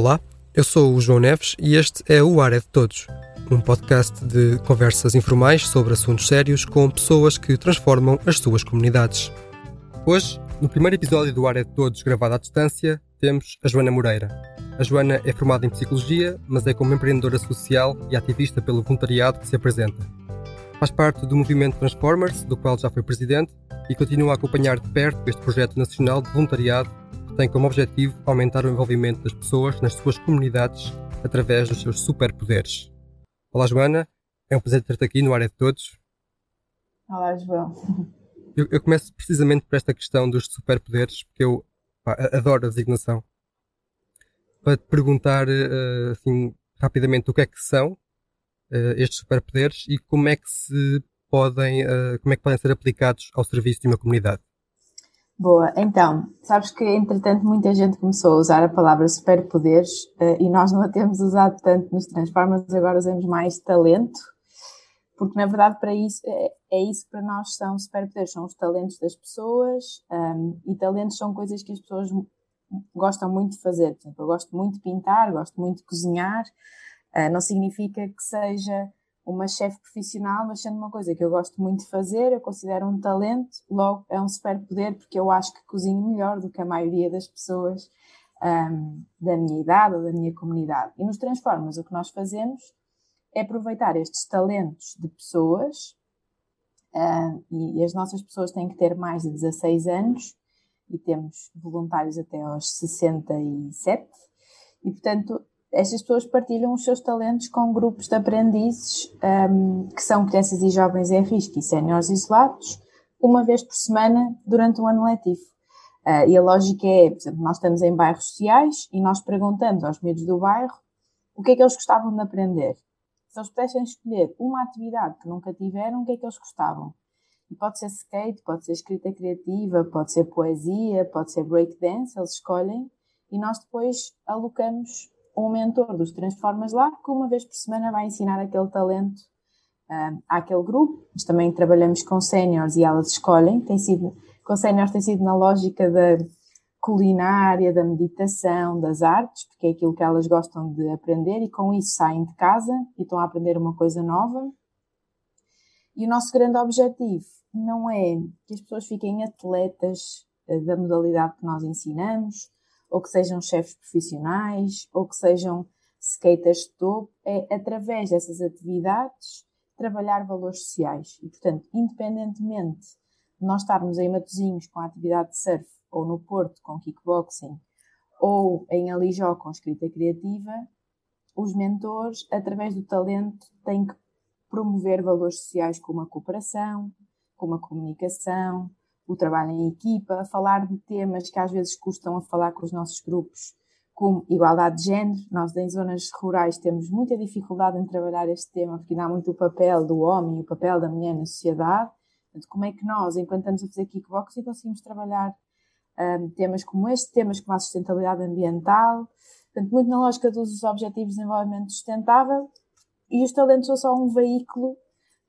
Olá, eu sou o João Neves e este é o Ar é de Todos, um podcast de conversas informais sobre assuntos sérios com pessoas que transformam as suas comunidades. Hoje, no primeiro episódio do Ar é de Todos gravado à distância, temos a Joana Moreira. A Joana é formada em Psicologia, mas é como empreendedora social e ativista pelo voluntariado que se apresenta. Faz parte do movimento Transformers, do qual já foi presidente, e continua a acompanhar de perto este projeto nacional de voluntariado tem como objetivo aumentar o envolvimento das pessoas nas suas comunidades através dos seus superpoderes. Olá, Joana. É um prazer ter-te aqui no Área de Todos. Olá, João. Eu, eu, começo precisamente por esta questão dos superpoderes, porque eu pá, adoro a designação. Para te perguntar, uh, assim, rapidamente, o que é que são uh, estes superpoderes e como é que se podem, uh, como é que podem ser aplicados ao serviço de uma comunidade. Boa, então, sabes que entretanto muita gente começou a usar a palavra superpoderes uh, e nós não a temos usado tanto nos Transformers, agora usamos mais talento, porque na verdade para isso, é, é isso que para nós são superpoderes, são os talentos das pessoas um, e talentos são coisas que as pessoas gostam muito de fazer. Por exemplo, eu gosto muito de pintar, gosto muito de cozinhar, uh, não significa que seja uma chefe profissional, mas sendo uma coisa que eu gosto muito de fazer, eu considero um talento, logo é um superpoder, porque eu acho que cozinho melhor do que a maioria das pessoas um, da minha idade ou da minha comunidade. E nos Transformas, o que nós fazemos é aproveitar estes talentos de pessoas, um, e, e as nossas pessoas têm que ter mais de 16 anos, e temos voluntários até aos 67, e portanto estas pessoas partilham os seus talentos com grupos de aprendizes um, que são crianças e jovens em risco e séniores isolados, uma vez por semana durante o ano letivo. Uh, e a lógica é, por exemplo, nós estamos em bairros sociais e nós perguntamos aos miúdos do bairro o que é que eles gostavam de aprender. Se eles pudessem escolher uma atividade que nunca tiveram, o que é que eles gostavam? E pode ser skate, pode ser escrita criativa, pode ser poesia, pode ser breakdance, eles escolhem e nós depois alocamos um mentor dos Transformas lá, que uma vez por semana vai ensinar aquele talento uh, àquele grupo. Mas também trabalhamos com séniores e elas escolhem. Tem sido, com séniores tem sido na lógica da culinária, da meditação, das artes, porque é aquilo que elas gostam de aprender e com isso saem de casa e estão a aprender uma coisa nova. E o nosso grande objetivo não é que as pessoas fiquem atletas ah, da modalidade que nós ensinamos, ou que sejam chefes profissionais, ou que sejam skaters de topo, é através dessas atividades trabalhar valores sociais. E, portanto, independentemente de nós estarmos em Matosinhos com a atividade de surf, ou no Porto com kickboxing, ou em Alijó com escrita criativa, os mentores, através do talento, têm que promover valores sociais como a cooperação, como a comunicação, o trabalho em equipa, falar de temas que às vezes custam a falar com os nossos grupos, como igualdade de género. Nós, em zonas rurais, temos muita dificuldade em trabalhar este tema, porque dá muito o papel do homem e o papel da mulher na sociedade. Portanto, como é que nós, enquanto estamos a fazer kickboxing, conseguimos trabalhar um, temas como este, temas como a sustentabilidade ambiental, portanto, muito na lógica dos Objetivos de Desenvolvimento Sustentável, e os talentos são só um veículo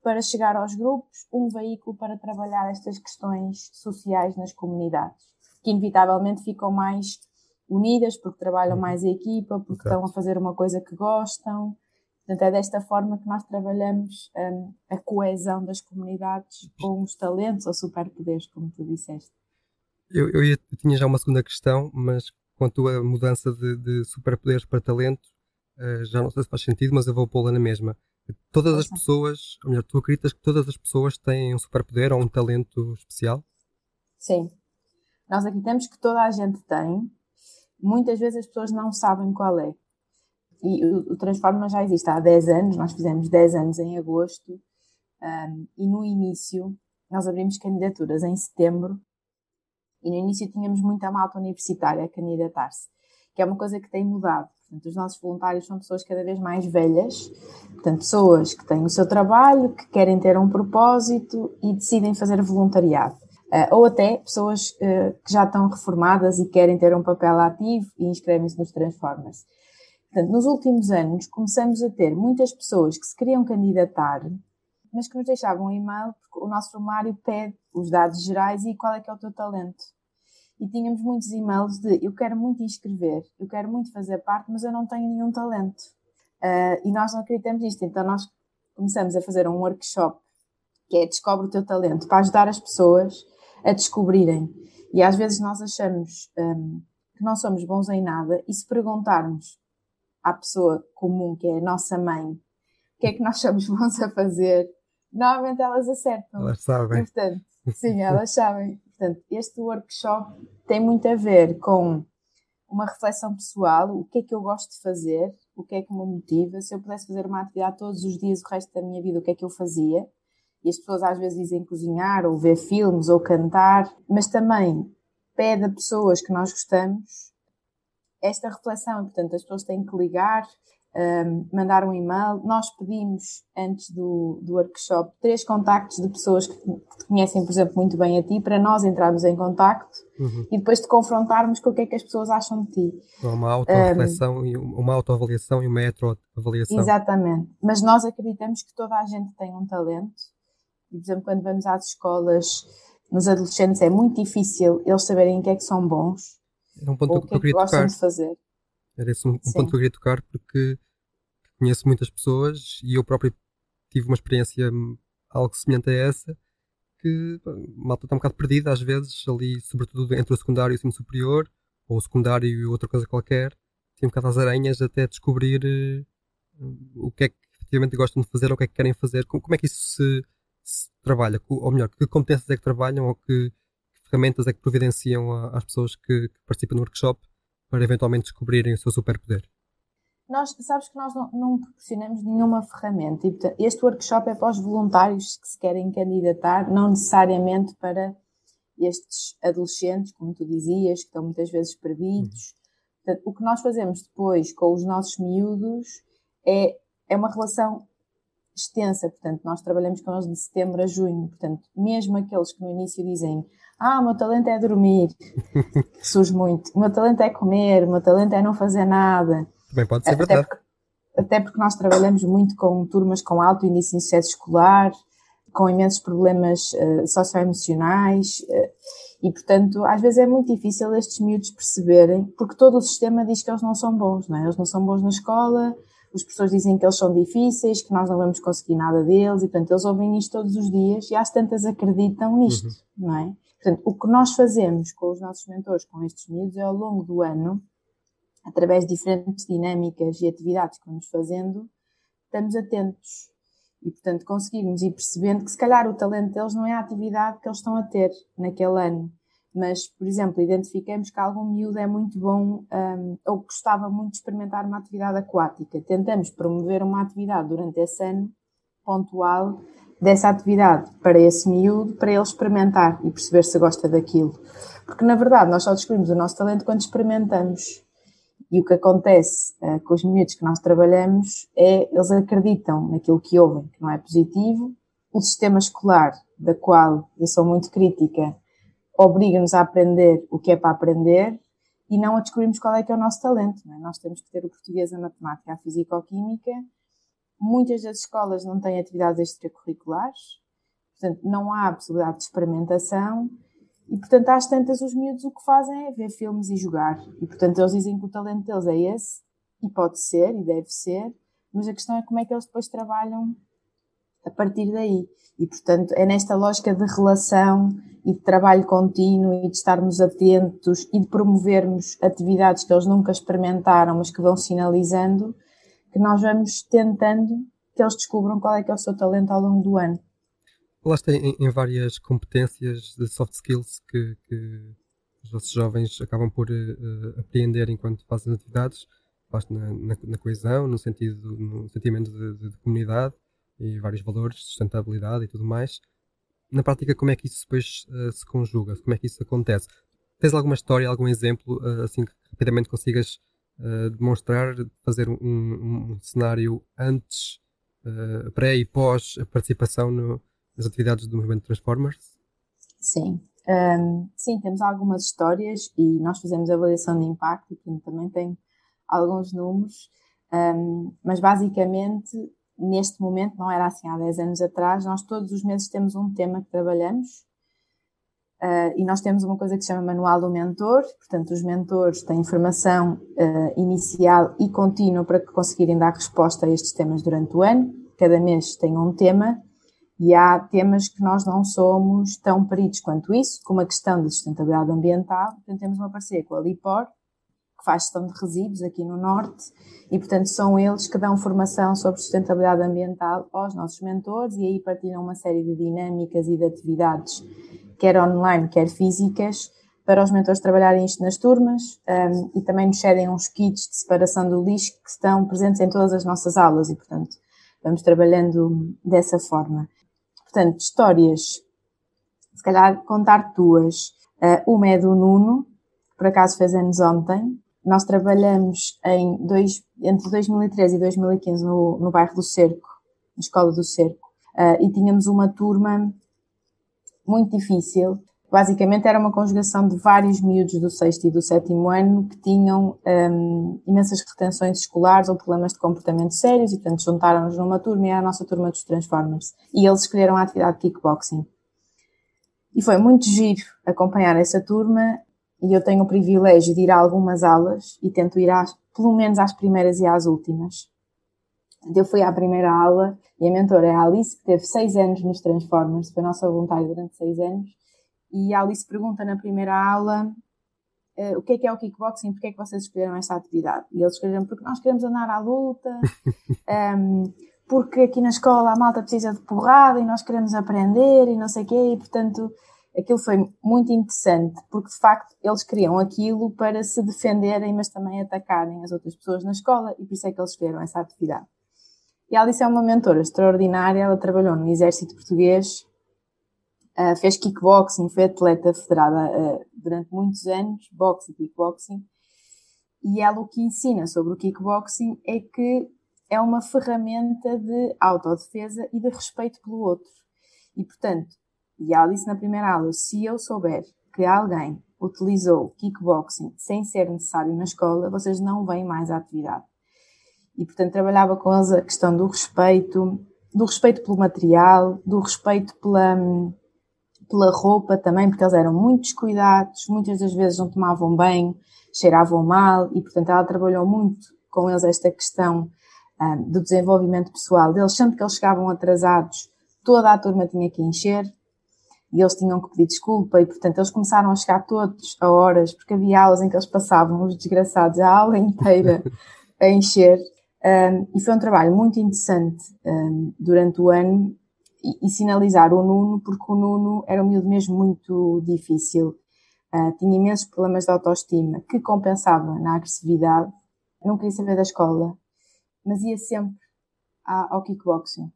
para chegar aos grupos, um veículo para trabalhar estas questões sociais nas comunidades, que inevitavelmente ficam mais unidas porque trabalham uhum. mais em equipa, porque estão a fazer uma coisa que gostam. Portanto, é desta forma que nós trabalhamos um, a coesão das comunidades com os talentos ou superpoderes, como tu disseste. Eu, eu, ia, eu tinha já uma segunda questão, mas quanto à mudança de, de superpoderes para talento, uh, já não sei se faz sentido, mas eu vou pô-la na mesma. Todas as pessoas, ou melhor, tu acreditas que todas as pessoas têm um superpoder ou um talento especial? Sim. Nós acreditamos que toda a gente tem. Muitas vezes as pessoas não sabem qual é. E o, o Transforma já existe há 10 anos, nós fizemos 10 anos em agosto, um, e no início nós abrimos candidaturas em setembro, e no início tínhamos muita malta universitária a candidatar-se, que é uma coisa que tem mudado. Portanto, os nossos voluntários são pessoas cada vez mais velhas, portanto, pessoas que têm o seu trabalho, que querem ter um propósito e decidem fazer voluntariado. Uh, ou até pessoas uh, que já estão reformadas e querem ter um papel ativo e inscrevem-se nos Transformers. Portanto, nos últimos anos começamos a ter muitas pessoas que se queriam candidatar, mas que nos deixavam um e-mail porque o nosso formulário pede os dados gerais e qual é que é o teu talento. E tínhamos muitos e-mails de eu quero muito inscrever, eu quero muito fazer parte, mas eu não tenho nenhum talento. Uh, e nós não acreditamos nisto, então nós começamos a fazer um workshop que é Descobre o teu talento, para ajudar as pessoas a descobrirem. E às vezes nós achamos um, que não somos bons em nada e se perguntarmos à pessoa comum, que é a nossa mãe, o que é que nós somos bons a fazer, normalmente elas acertam. Elas sabem. portanto, sim, elas sabem. Portanto, este workshop tem muito a ver com uma reflexão pessoal, o que é que eu gosto de fazer, o que é que me motiva. Se eu pudesse fazer uma atividade todos os dias, o resto da minha vida, o que é que eu fazia? E as pessoas às vezes dizem cozinhar, ou ver filmes, ou cantar, mas também pede a pessoas que nós gostamos esta reflexão. Portanto, as pessoas têm que ligar, um, mandar um e-mail. Nós pedimos, antes do, do workshop, três contactos de pessoas que te conhecem, por exemplo, muito bem a ti, para nós entrarmos em contacto uhum. e depois te confrontarmos com o que é que as pessoas acham de ti. Uma auto-reflexão, um, uma autoavaliação e uma heteroavaliação. Exatamente. Mas nós acreditamos que toda a gente tem um talento. E, por exemplo, quando vamos às escolas, nos adolescentes é muito difícil eles saberem o que é que são bons. Era um ponto ou que, que eu queria tocar. de fazer. Era esse um, um ponto que eu queria tocar porque conheço muitas pessoas e eu próprio tive uma experiência algo semelhante a essa que a malta está um bocado perdida às vezes ali, sobretudo entre o secundário e o ensino superior ou o secundário e outra coisa qualquer tem um bocado às aranhas até descobrir uh, o que é que efetivamente gostam de fazer ou o que é que querem fazer. Como, como é que isso se, se, trabalha? Ou melhor, que competências é que trabalham ou que, que ferramentas é que providenciam a, às pessoas que, que participam no workshop para eventualmente descobrirem o seu superpoder? Nós, sabes que nós não, não proporcionamos nenhuma ferramenta e portanto, este workshop é para os voluntários que se querem candidatar, não necessariamente para estes adolescentes, como tu dizias, que estão muitas vezes perdidos. Portanto, o que nós fazemos depois com os nossos miúdos é, é uma relação extensa, portanto, nós trabalhamos com eles de setembro a junho, portanto, mesmo aqueles que no início dizem ah, o meu talento é dormir, surge muito, o meu talento é comer, o meu talento é não fazer nada. Também pode ser até verdade. Porque, até porque nós trabalhamos muito com turmas com alto índice de sucesso escolar, com imensos problemas uh, socioemocionais, uh, e portanto, às vezes é muito difícil estes miúdos perceberem, porque todo o sistema diz que eles não são bons, não é? Eles não são bons na escola, os professores dizem que eles são difíceis, que nós não vamos conseguir nada deles, e portanto eles ouvem isto todos os dias e às tantas acreditam nisto, uhum. não é? Portanto, o que nós fazemos com os nossos mentores, com estes miúdos, é ao longo do ano, através de diferentes dinâmicas e atividades que vamos fazendo, estamos atentos e, portanto, conseguimos ir percebendo que se calhar o talento deles não é a atividade que eles estão a ter naquele ano, mas, por exemplo, identificamos que algum miúdo é muito bom um, ou gostava muito de experimentar uma atividade aquática. Tentamos promover uma atividade durante esse ano pontual dessa atividade para esse miúdo, para ele experimentar e perceber se gosta daquilo. Porque, na verdade, nós só descobrimos o nosso talento quando experimentamos. E o que acontece uh, com os miúdos que nós trabalhamos é eles acreditam naquilo que ouvem, que não é positivo. O sistema escolar, da qual eu sou muito crítica, obriga-nos a aprender o que é para aprender e não a descobrirmos qual é que é o nosso talento. É? Nós temos que ter o português, a matemática, a física-química. Muitas das escolas não têm atividades extracurriculares, portanto, não há possibilidade de experimentação. E, portanto, às tantas, os miúdos o que fazem é ver filmes e jogar. E, portanto, eles dizem que o talento deles é esse, e pode ser, e deve ser, mas a questão é como é que eles depois trabalham a partir daí. E, portanto, é nesta lógica de relação e de trabalho contínuo e de estarmos atentos e de promovermos atividades que eles nunca experimentaram, mas que vão sinalizando, que nós vamos tentando que eles descubram qual é que é o seu talento ao longo do ano. Falaste em, em várias competências de soft skills que, que os nossos jovens acabam por uh, apreender enquanto fazem atividades. Falaste na, na, na, coesão, no sentido, no sentimento de, de, de comunidade e vários valores, sustentabilidade e tudo mais. Na prática, como é que isso depois uh, se conjuga? Como é que isso acontece? Tens alguma história, algum exemplo, uh, assim que rapidamente consigas uh, demonstrar, fazer um, um, cenário antes, pré e pós a participação no, nas atividades do movimento Transformers? Sim. Um, sim, temos algumas histórias e nós fizemos avaliação de impacto, que também tem alguns números, um, mas basicamente neste momento, não era assim há 10 anos atrás, nós todos os meses temos um tema que trabalhamos. Uh, e nós temos uma coisa que se chama Manual do Mentor, portanto, os mentores têm informação uh, inicial e contínua para conseguirem dar resposta a estes temas durante o ano. Cada mês tem um tema e há temas que nós não somos tão peritos quanto isso, como a questão da sustentabilidade ambiental. Portanto, temos uma parceria com a Lipor, que faz gestão de resíduos aqui no Norte, e portanto são eles que dão formação sobre sustentabilidade ambiental aos nossos mentores e aí partilham uma série de dinâmicas e de atividades, quer online, quer físicas, para os mentores trabalharem isto nas turmas um, e também nos cedem uns kits de separação do lixo que estão presentes em todas as nossas aulas e portanto vamos trabalhando dessa forma. Portanto, histórias, se calhar contar duas. Uh, uma é do Nuno, que por acaso fez anos ontem. Nós trabalhamos em dois, entre 2013 e 2015 no, no bairro do Cerco, na Escola do Cerco, uh, e tínhamos uma turma muito difícil. Basicamente era uma conjugação de vários miúdos do sexto e do sétimo ano que tinham um, imensas retenções escolares ou problemas de comportamento sérios e, portanto, juntaram-nos numa turma e era a nossa turma dos Transformers. E eles escolheram a atividade de kickboxing. E foi muito giro acompanhar essa turma e eu tenho o privilégio de ir a algumas aulas e tento ir às, pelo menos às primeiras e às últimas. Eu fui à primeira aula e a mentora é a Alice, que teve seis anos nos Transformers, foi nossa voluntária durante seis anos, e a Alice pergunta na primeira aula uh, o que é que é o kickboxing, porque é que vocês escolheram esta atividade? E eles escolheram porque nós queremos andar à luta, um, ehm, porque aqui na escola a malta precisa de porrada e nós queremos aprender e não sei o quê, e portanto aquilo foi muito interessante, porque de facto eles criam aquilo para se defenderem, mas também atacarem as outras pessoas na escola, e por isso é que eles escolheram essa atividade. E a Alice é uma mentora extraordinária, ela trabalhou no Exército Português, uh, fez kickboxing, foi atleta federada uh, durante muitos anos, boxe e kickboxing, e ela o que ensina sobre o kickboxing é que é uma ferramenta de autodefesa e de respeito pelo outro. E, portanto, e ela disse na primeira aula, se eu souber que alguém utilizou kickboxing sem ser necessário na escola, vocês não vêm mais à atividade e, portanto, trabalhava com eles a questão do respeito, do respeito pelo material, do respeito pela, pela roupa também, porque eles eram muito descuidados, muitas das vezes não tomavam bem, cheiravam mal, e, portanto, ela trabalhou muito com eles esta questão um, ah, do desenvolvimento pessoal deles, sempre que eles chegavam atrasados, toda a turma tinha que encher, e eles tinham que pedir desculpa, e portanto eles começaram a chegar todos a horas, porque havia aulas em que eles passavam, os desgraçados, a aula inteira a encher, um, e foi um trabalho muito interessante um, durante o ano e, e, sinalizar o Nuno, porque o Nuno era um miúdo mesmo muito difícil. Uh, tinha imensos problemas de autoestima que compensava na agressividade. Não queria saber da escola, mas ia sempre ao kickboxing.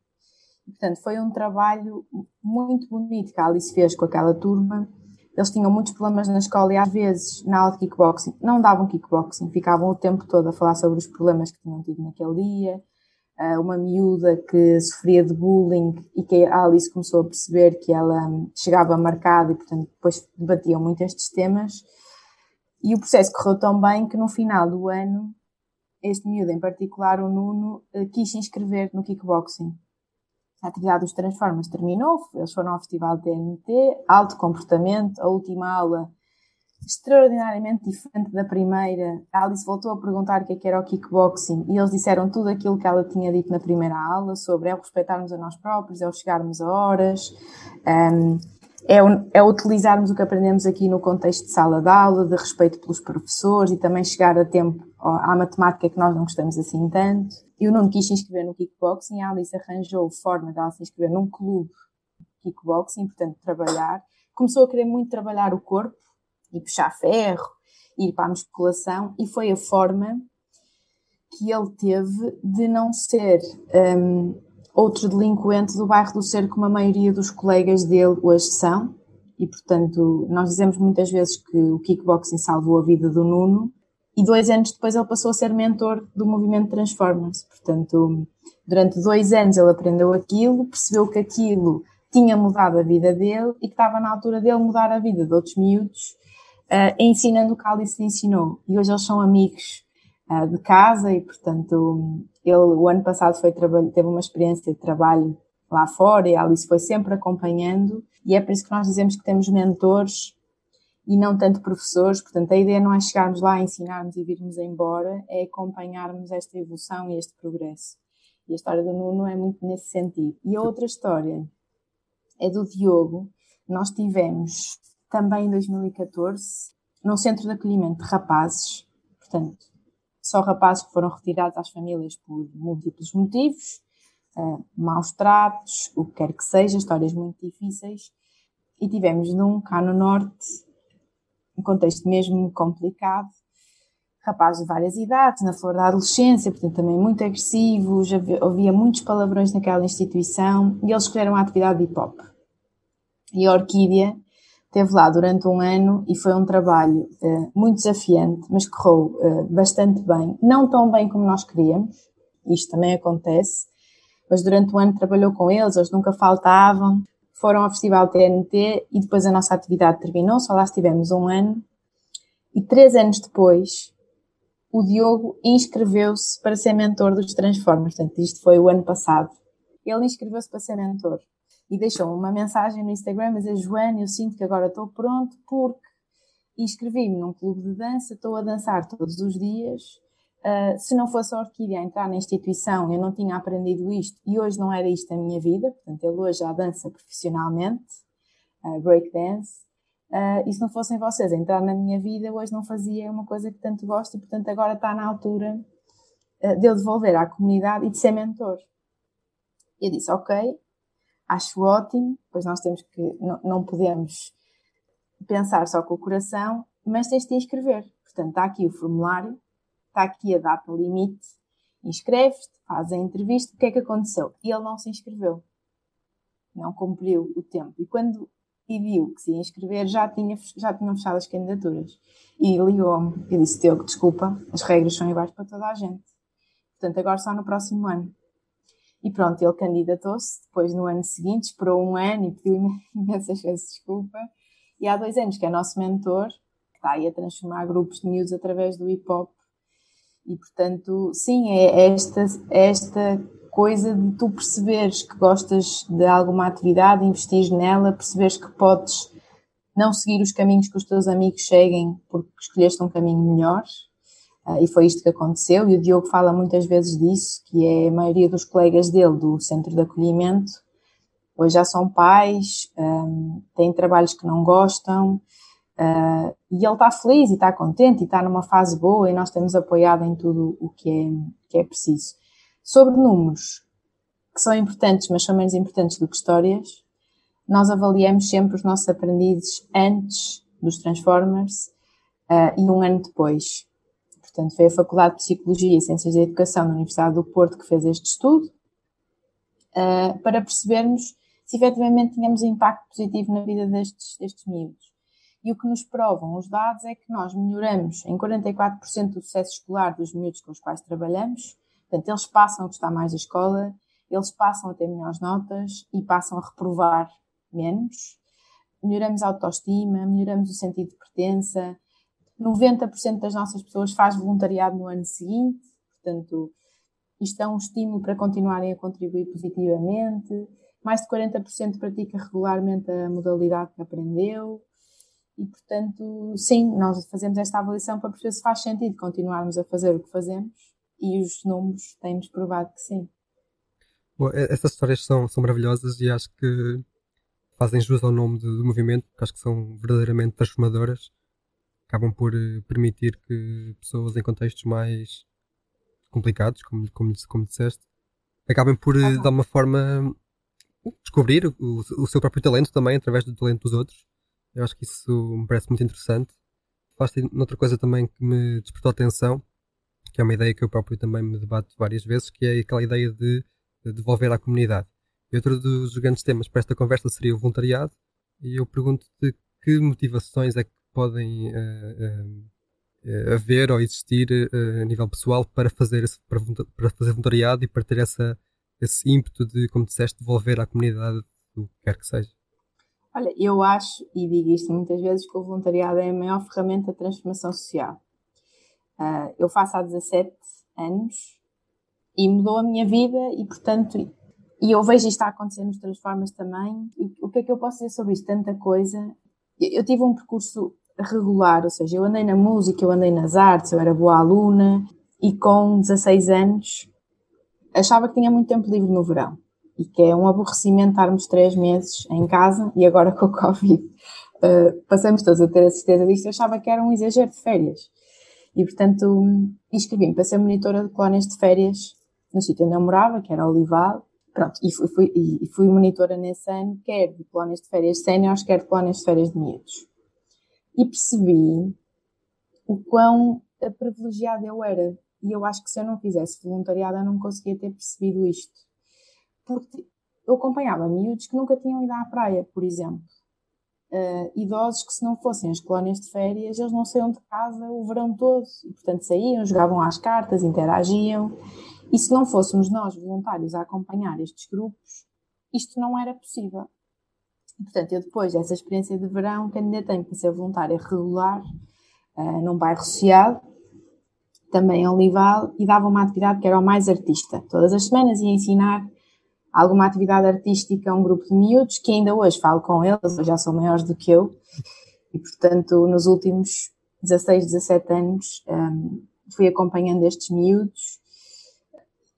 Portanto, foi um trabalho muito bonito que a Alice fez com aquela turma eles tinham muitos problemas na escola e às vezes na aula de kickboxing não davam kickboxing, ficavam o tempo todo a falar sobre os problemas que tinham tido naquele dia. Uh, uma miúda que sofria de bullying e que a Alice começou a perceber que ela hum, chegava marcada e, portanto, depois debatiam muito estes temas. E o processo correu tão bem que no final do ano, este miúdo em particular, o Nuno, uh, quis se inscrever no kickboxing a atividade dos Transformers terminou, eles foram ao Festival TNT, alto comportamento, a última aula extraordinariamente diferente da primeira. A Alice voltou a perguntar o que, é que era o kickboxing e eles disseram tudo aquilo que ela tinha dito na primeira aula sobre é o respeitarmos a nós próprios, é o chegarmos a horas, um, é, é utilizarmos o que aprendemos aqui no contexto de sala de aula, de respeito pelos professores e também chegar a tempo à matemática que nós não gostamos assim tanto. E o Nuno quis se inscrever no kickboxing a Alice arranjou forma de ela se inscrever num clube de kickboxing, portanto, trabalhar. Começou a querer muito trabalhar o corpo e puxar ferro, ir para a musculação e foi a forma que ele teve de não ser um, outro delinquente do bairro do Cerco, como a maioria dos colegas dele hoje são. E, portanto, nós dizemos muitas vezes que o kickboxing salvou a vida do Nuno, e dois anos depois ele passou a ser mentor do movimento Transformers. Portanto, durante dois anos ele aprendeu aquilo, percebeu que aquilo tinha mudado a vida dele e que estava na altura dele mudar a vida de outros miúdos, uh, ensinando o que Alice lhe ensinou. E hoje eles são amigos de casa e, portanto, ele o ano passado foi teve uma experiência de trabalho lá fora e a Alice foi sempre acompanhando e é por isso que nós dizemos que temos mentores e não tanto professores, portanto a ideia não é chegarmos lá, ensinarmos e virmos embora, é acompanharmos esta evolução e este progresso. E a história do Nuno é muito nesse sentido. E a outra história é do Diogo. Nós tivemos também em 2014 num centro de acolhimento de rapazes, portanto, só rapazes que foram retirados às famílias por múltiplos motivos, uh, maus tratos, o que quer que seja, histórias muito difíceis. E tivemos num cá no Norte, um contexto mesmo complicado, rapazes de várias idades, na flor da adolescência, portanto também muito agressivos, havia, muitos palavrões naquela instituição e eles escolheram a atividade de hip hop. E a Orquídea esteve lá durante um ano e foi um trabalho uh, muito desafiante, mas correu uh, bastante bem. Não tão bem como nós queríamos, isto também acontece, mas durante um ano trabalhou com eles, eles nunca faltavam. Foram ao Festival TNT e depois a nossa atividade terminou, só lá estivemos um ano. E três anos depois, o Diogo inscreveu-se para ser mentor dos Transformers. Portanto, isto foi o ano passado. Ele inscreveu-se para ser mentor e deixou uma mensagem no Instagram a dizer: Joana, eu sinto que agora estou pronto porque inscrevi-me num clube de dança, estou a dançar todos os dias. Uh, se não fosse a Orquídea entrar na instituição, eu não tinha aprendido isto e hoje não era isto a minha vida. Portanto, ele hoje já dança profissionalmente, uh, breakdance. Uh, e se não fossem vocês entrar na minha vida, hoje não fazia uma coisa que tanto gosto e, portanto, agora está na altura uh, de eu devolver à comunidade e de ser mentor. Eu disse, ok, acho ótimo, pois nós temos que, não, não podemos pensar só com o coração, mas tens de te inscrever. Portanto, está aqui o formulário, está aqui a data limite, inscreves-te, fazes a entrevista, o que é que aconteceu? E ele não se inscreveu. Não cumpriu o tempo. E quando viu que se ia inscrever, já, tinha, já tinham fechado as candidaturas. E ligou-me e disse: Teu, desculpa, as regras são iguais para toda a gente. Portanto, agora só no próximo ano. E pronto, ele candidatou-se, depois no ano seguinte, esperou um ano e pediu imensas vezes desculpa. E há dois anos que é nosso mentor, que está aí a transformar grupos de miúdos através do hip hop. E portanto, sim, é esta, é esta coisa de tu perceberes que gostas de alguma atividade, investir nela, perceberes que podes não seguir os caminhos que os teus amigos seguem porque escolheste um caminho melhor. Uh, e foi isto que aconteceu. E o Diogo fala muitas vezes disso, que é a maioria dos colegas dele do centro de acolhimento hoje já são pais, um, têm trabalhos que não gostam, uh, e ele está feliz e está contente e está numa fase boa e nós temos apoiado em tudo o que é, que é preciso. Sobre números, que são importantes, mas são menos importantes do que histórias, nós avaliamos sempre os nossos aprendizes antes dos Transformers uh, e um ano depois. Portanto, foi a Faculdade de Psicologia e Ciências da Educação da Universidade do Porto que fez este estudo, uh, para percebermos se efetivamente tínhamos impacto positivo na vida destes, destes miúdos. E o que nos provam os dados é que nós melhoramos em 44% do sucesso escolar dos miúdos com os quais trabalhamos, Portanto, eles passam a gostar mais da escola, eles passam a ter melhores notas e passam a reprovar menos. Melhoramos a autoestima, melhoramos o sentido de pertença. 90% das nossas pessoas faz voluntariado no ano seguinte, portanto, isto é um estímulo para continuarem a contribuir positivamente. Mais de 40% pratica regularmente a modalidade que aprendeu. E, portanto, sim, nós fazemos esta avaliação para perceber se faz sentido continuarmos a fazer o que fazemos e os números têm-nos provado que sim. Bom, essas histórias são, são maravilhosas e acho que fazem jus ao nome do, do movimento, porque acho que são verdadeiramente transformadoras. Acabam por uh, permitir que pessoas em contextos mais complicados, como, como, como disseste, acabem por, uh, de alguma forma, descobrir o, o, seu próprio talento também, através do talento dos outros. Eu acho que isso me parece muito interessante. Falaste noutra coisa também que me despertou atenção, que é uma ideia que eu próprio também me debato várias vezes, que é aquela ideia de, de devolver à comunidade. E outro dos grandes temas para esta conversa seria o voluntariado, e eu pergunto-te que motivações é que podem uh, uh, haver ou existir uh, a nível pessoal para fazer, esse, para, para, fazer voluntariado e para ter essa, esse ímpeto de, como disseste, devolver à comunidade o que quer que seja. Olha, eu acho, e digo isto muitas vezes, que o voluntariado é a maior ferramenta de transformação social. Uh, eu faço há 17 anos e mudou a minha vida e, portanto, e eu vejo isto a acontecer nos Transformas também. o que é que eu posso dizer sobre isto? Tanta coisa. Eu, eu tive um percurso regular, ou seja, eu andei na música, eu andei nas artes, eu era boa aluna e com 16 anos achava que tinha muito tempo livre no verão e que é um aborrecimento estarmos três meses em casa e agora com o Covid uh, passamos todos a ter a certeza disto, eu achava que era um exagero de férias. E portanto inscrevi-me para ser monitora de colónias de férias no sítio onde eu morava, que era Olival, Pronto, e fui, fui, e fui monitora nesse ano, quer de colónias de férias séniores, quer de colónias de férias de miúdos e percebi o quão privilegiada eu era. E eu acho que se eu não fizesse voluntariado, eu não conseguia ter percebido isto. Porque eu acompanhava miúdos que nunca tinham ido à praia, por exemplo. Uh, idosos que, se não fossem as colónias de férias, eles não saíam de casa o verão todo. E, portanto, saíam, jogavam às cartas, interagiam. E se não fôssemos nós voluntários a acompanhar estes grupos, isto não era possível. E, portanto, eu depois dessa experiência de verão, candidatei-me para ser voluntária regular uh, num bairro social, também em Olival, e dava uma atividade que era o mais artista. Todas as semanas ia ensinar alguma atividade artística a um grupo de miúdos, que ainda hoje falo com eles, já são maiores do que eu, e portanto, nos últimos 16, 17 anos, um, fui acompanhando estes miúdos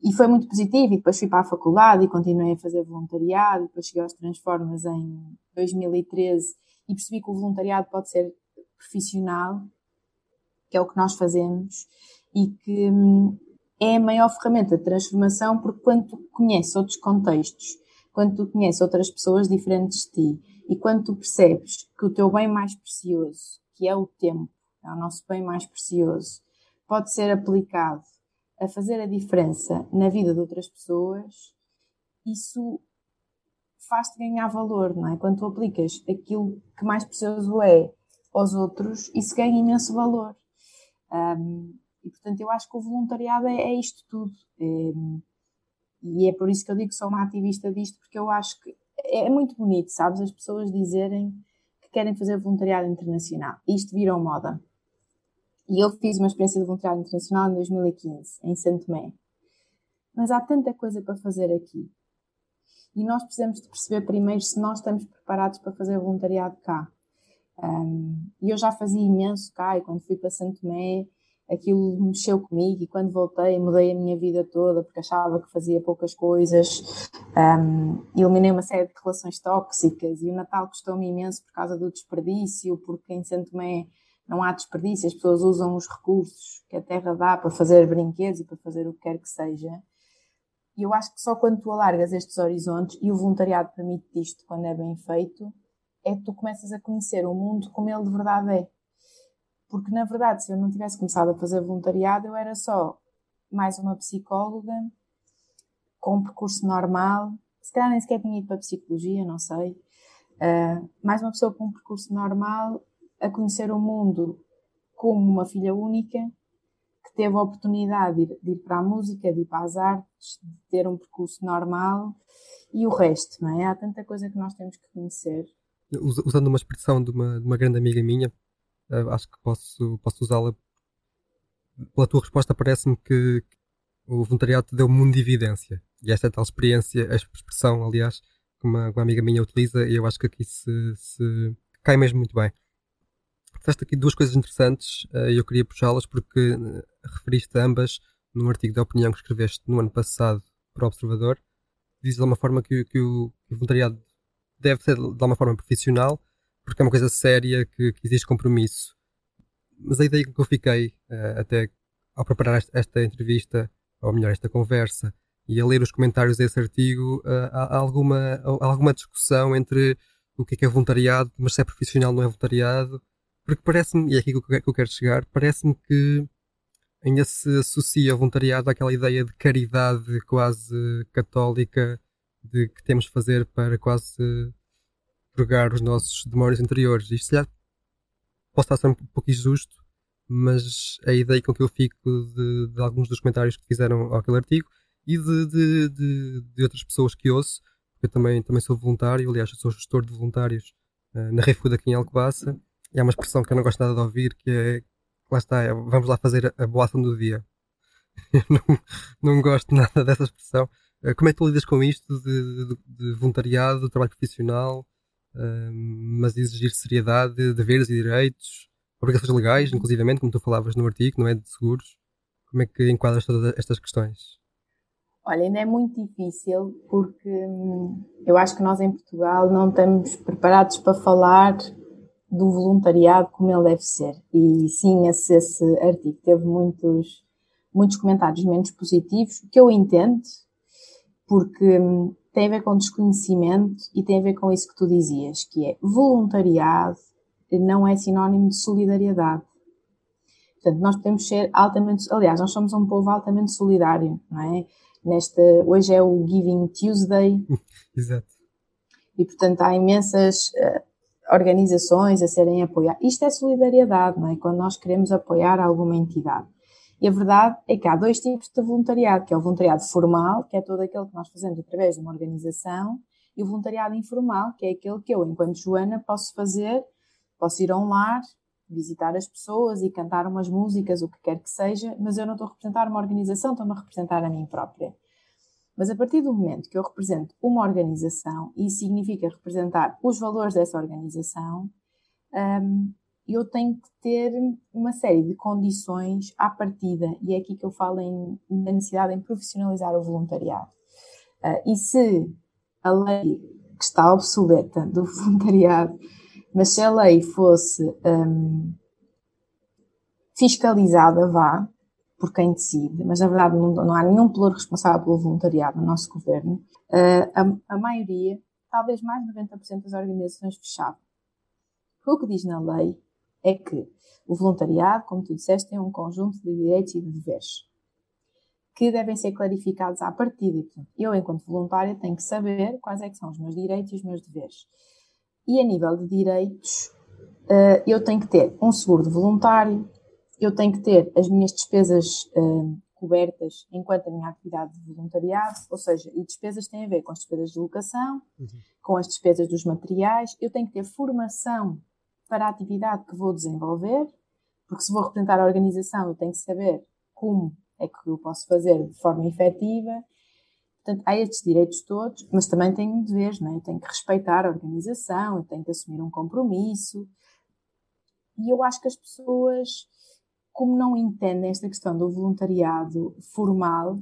e foi muito positivo. E depois fui para a faculdade e continuei a fazer voluntariado. Depois cheguei aos Transformas em 2013 e percebi que o voluntariado pode ser profissional, que é o que nós fazemos, e que hum, é a maior ferramenta de transformação porque quando tu conheces outros contextos, quando tu conheces outras pessoas diferentes de ti e quando tu percebes que o teu bem mais precioso, que é o tempo, é o nosso bem mais precioso, pode ser aplicado a fazer a diferença na vida de outras pessoas, isso faz-te ganhar valor, não é? Quando tu aplicas aquilo que mais precioso é aos outros, isso ganha imenso valor. Um, e portanto, eu acho que o voluntariado é, é isto tudo. É, e é por isso que eu digo que sou uma ativista disto, porque eu acho que é muito bonito, sabes? As pessoas dizerem que querem fazer voluntariado internacional. Isto virou moda. E eu fiz uma experiência de voluntariado internacional em 2015, em Santo Tomé. Mas há tanta coisa para fazer aqui. E nós precisamos de perceber primeiro se nós estamos preparados para fazer voluntariado cá. Um, e eu já fazia imenso cá, e quando fui para Santo Tomé, aquilo mexeu comigo, e quando voltei, mudei a minha vida toda, porque achava que fazia poucas coisas, um, eliminei uma série de relações tóxicas, e o Natal custou-me imenso por causa do desperdício, porque em Santo Tomé não há desperdício, as pessoas usam os recursos que a terra dá para fazer brinquedos e para fazer o que quer que seja. E eu acho que só quando tu alargas estes horizontes, e o voluntariado permite isto quando é bem feito, é que tu começas a conhecer o mundo como ele de verdade é. Porque, na verdade, se eu não tivesse começado a fazer voluntariado, eu era só mais uma psicóloga com um percurso normal. Se calhar nem sequer tinha ido para psicologia, não sei. Uh, mais uma pessoa com um percurso normal a conhecer o mundo como uma filha única que teve a oportunidade de ir, de ir, para a música, de ir para as artes, de ter um percurso normal e o resto, não é? Há tanta coisa que nós temos que conhecer. Usando uma expressão de uma, de uma grande amiga minha, uh, acho que posso, posso usá-la. Pela tua resposta, parece-me que o voluntariado te deu mundo de evidência. E esta é tal experiência, a expressão, aliás, que uma, uma amiga minha utiliza, e eu acho que aqui se, se cai mesmo muito bem. Disseste aqui duas coisas interessantes eh, e eu queria puxá-las porque eh, referiste ambas num artigo de opinião que escreveste no ano passado para o Observador. Dizes de alguma forma que, que, o, que, o, voluntariado deve ser de alguma forma profissional porque é uma coisa séria que, que existe compromisso. Mas a ideia que eu fiquei uh, até ao preparar esta, esta, entrevista, ou melhor, esta conversa, e a ler os comentários desse artigo, uh, há, alguma, há alguma discussão entre o que é, que é voluntariado, mas se é profissional não é voluntariado, porque parece-me, e é aqui que eu quero chegar, parece-me que ainda se associa voluntariado àquela ideia de caridade quase católica de que temos de fazer para quase purgar os nossos demónios interiores. Isto já posso estar ser um pouco injusto, mas a ideia com que eu fico de, de alguns dos comentários que fizeram aquele artigo e de, de, de, outras pessoas que ouço, porque eu também, também sou voluntário, aliás, sou gestor de voluntários uh, na Refuda aqui em Alcobaça, e há uma expressão que eu não gosto nada de ouvir, que é, lá está, é, vamos lá fazer a, boa ação do dia. Eu não, não gosto nada dessa expressão, Uh, como é que tu lidas com isto de, de, voluntariado, de trabalho profissional, mas exigir seriedade, deveres e direitos, obrigações legais, inclusivamente, como tu falavas no artigo, não é? De seguros. Como é que enquadras todas estas questões? Olha, ainda é muito difícil porque hum, eu acho que nós em Portugal não estamos preparados para falar do voluntariado como ele deve ser. E sim, esse, esse artigo teve muitos, muitos comentários menos positivos, que eu entendo, porque hum, tem a ver com desconhecimento e tem a ver com isso que tu dizias, que é voluntariado não é sinónimo de solidariedade. Portanto, nós podemos ser altamente, aliás, nós somos um povo altamente solidário, não é? Neste, hoje é o Giving Tuesday. Exato. E, portanto, há imensas uh, organizações a serem apoiadas. Isto é solidariedade, não é? Quando nós queremos apoiar alguma entidade. E a verdade é que há dois tipos de voluntariado, que é o voluntariado formal, que é todo aquele que nós fazemos através de uma organização, e o voluntariado informal, que é aquele que eu, enquanto Joana, posso fazer, posso ir a um lar, visitar as pessoas e cantar umas músicas, o que quer que seja, mas eu não estou a representar uma organização, estou-me a representar a mim própria. Mas a partir do momento que eu represento uma organização, e significa representar os valores dessa organização, um, eu tenho que ter uma série de condições à partida, e é aqui que eu falo em, na necessidade em profissionalizar o voluntariado. Uh, e se a lei que está obsoleta do voluntariado, mas se a lei fosse um, fiscalizada, vá, por quem decide, mas na verdade não, não há nenhum pelouro responsável pelo voluntariado no nosso governo, uh, a, a, maioria, talvez mais de 90% das organizações fechavam. O que diz na lei é que o voluntariado, como tu disseste, tem um conjunto de direitos e de deveres que devem ser clarificados à partida. Eu, enquanto voluntária, tenho que saber quais é que são os meus direitos e os meus deveres. E a nível de direitos, uh, eu tenho que ter um seguro de voluntário, eu tenho que ter as minhas despesas uh, cobertas enquanto a minha atividade de voluntariado, ou seja, e despesas têm a ver com as despesas de locação, uhum. com as despesas dos materiais, eu tenho que ter formação para a atividade que vou desenvolver, porque se vou representar a organização, eu tenho que saber como é que eu posso fazer de forma efetiva. Portanto, há estes direitos todos, mas também tenho deveres, não é? Eu tenho que respeitar a organização, eu tenho que assumir um compromisso. E eu acho que as pessoas como não entendem esta questão do voluntariado formal,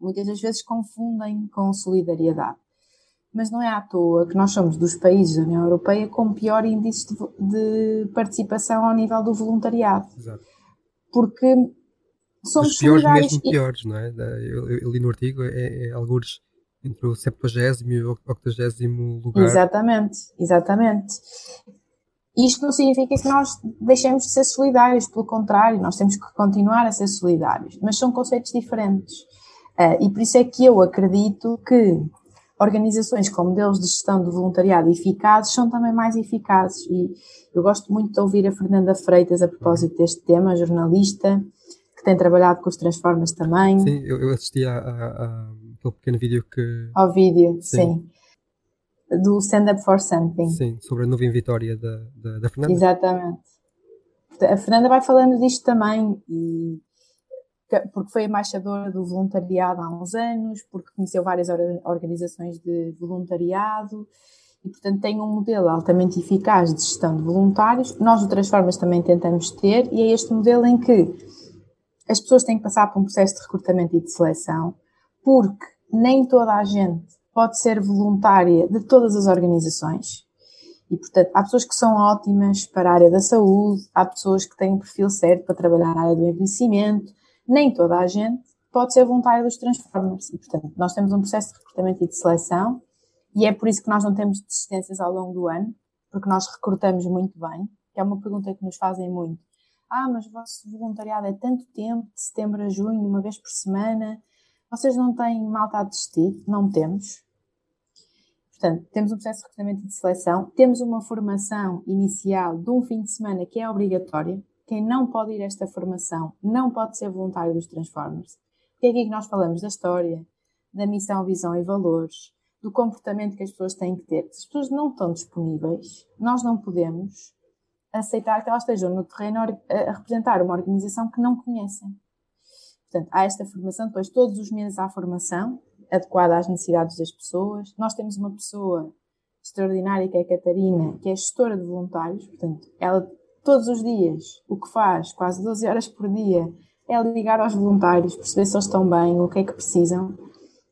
muitas das vezes confundem com solidariedade. Mas não é à toa que nós somos dos países da União Europeia com pior índice de, de participação ao nível do voluntariado. Exato. Porque somos Os piores mesmo piores, não é? Eu, eu, li no artigo, é, é alguns entre o 70 e o 80 lugar. Exatamente, exatamente. Isto não significa que nós deixemos de ser solidários, pelo contrário, nós temos que continuar a ser solidários, mas são conceitos diferentes. Uh, e por isso é que eu acredito que organizações com modelos de gestão de voluntariado eficazes são também mais eficazes. E eu gosto muito de ouvir a Fernanda Freitas a propósito deste tema, jornalista, que tem trabalhado com os Transformas também. Sim, eu, eu assisti a, a, a, aquele pequeno vídeo que. Ao vídeo, sim. sim do Stand Up for Something. Sim, sobre a nuvem Vitória da, da, da Fernanda. Exatamente. A Fernanda vai falando disto também, e, porque foi embaixadora do voluntariado há uns anos, porque conheceu várias organizações de voluntariado e, portanto, tem um modelo altamente eficaz de gestão de voluntários. Nós, o Transformas, também tentamos ter, e é este modelo em que as pessoas têm que passar por um processo de recrutamento e de seleção, porque nem toda a gente pode ser voluntária de todas as organizações. E, portanto, há pessoas que são ótimas para a área da saúde, há pessoas que têm o um perfil certo para trabalhar na área do envelhecimento. Nem toda a gente pode ser voluntária dos Transformers. E, portanto, nós temos um processo de recrutamento e de seleção, e é por isso que nós não temos desistências ao longo do ano, porque nós recrutamos muito bem, que é uma pergunta que nos fazem muito. Ah, mas o vosso voluntariado é tanto tempo, de setembro a junho, uma vez por semana, vocês não têm malta a desistir? Não temos. Portanto, temos um processo de recrutamento e de seleção, temos uma formação inicial de um fim de semana que é obrigatória. Quem não pode ir a esta formação não pode ser voluntário dos Transformers. Porque é aqui que nós falamos da história, da missão, visão e valores, do comportamento que as pessoas têm que ter. Se as pessoas não estão disponíveis, nós não podemos aceitar que elas estejam no terreno a representar uma organização que não conhecem. Portanto, há esta formação, depois todos os meses há formação, adequada às necessidades das pessoas. Nós temos uma pessoa extraordinária que é a Catarina, que é gestora de voluntários, portanto, ela todos os dias, o que faz, quase 12 horas por dia, é ligar aos voluntários, perceber se eles estão bem, o que é que precisam.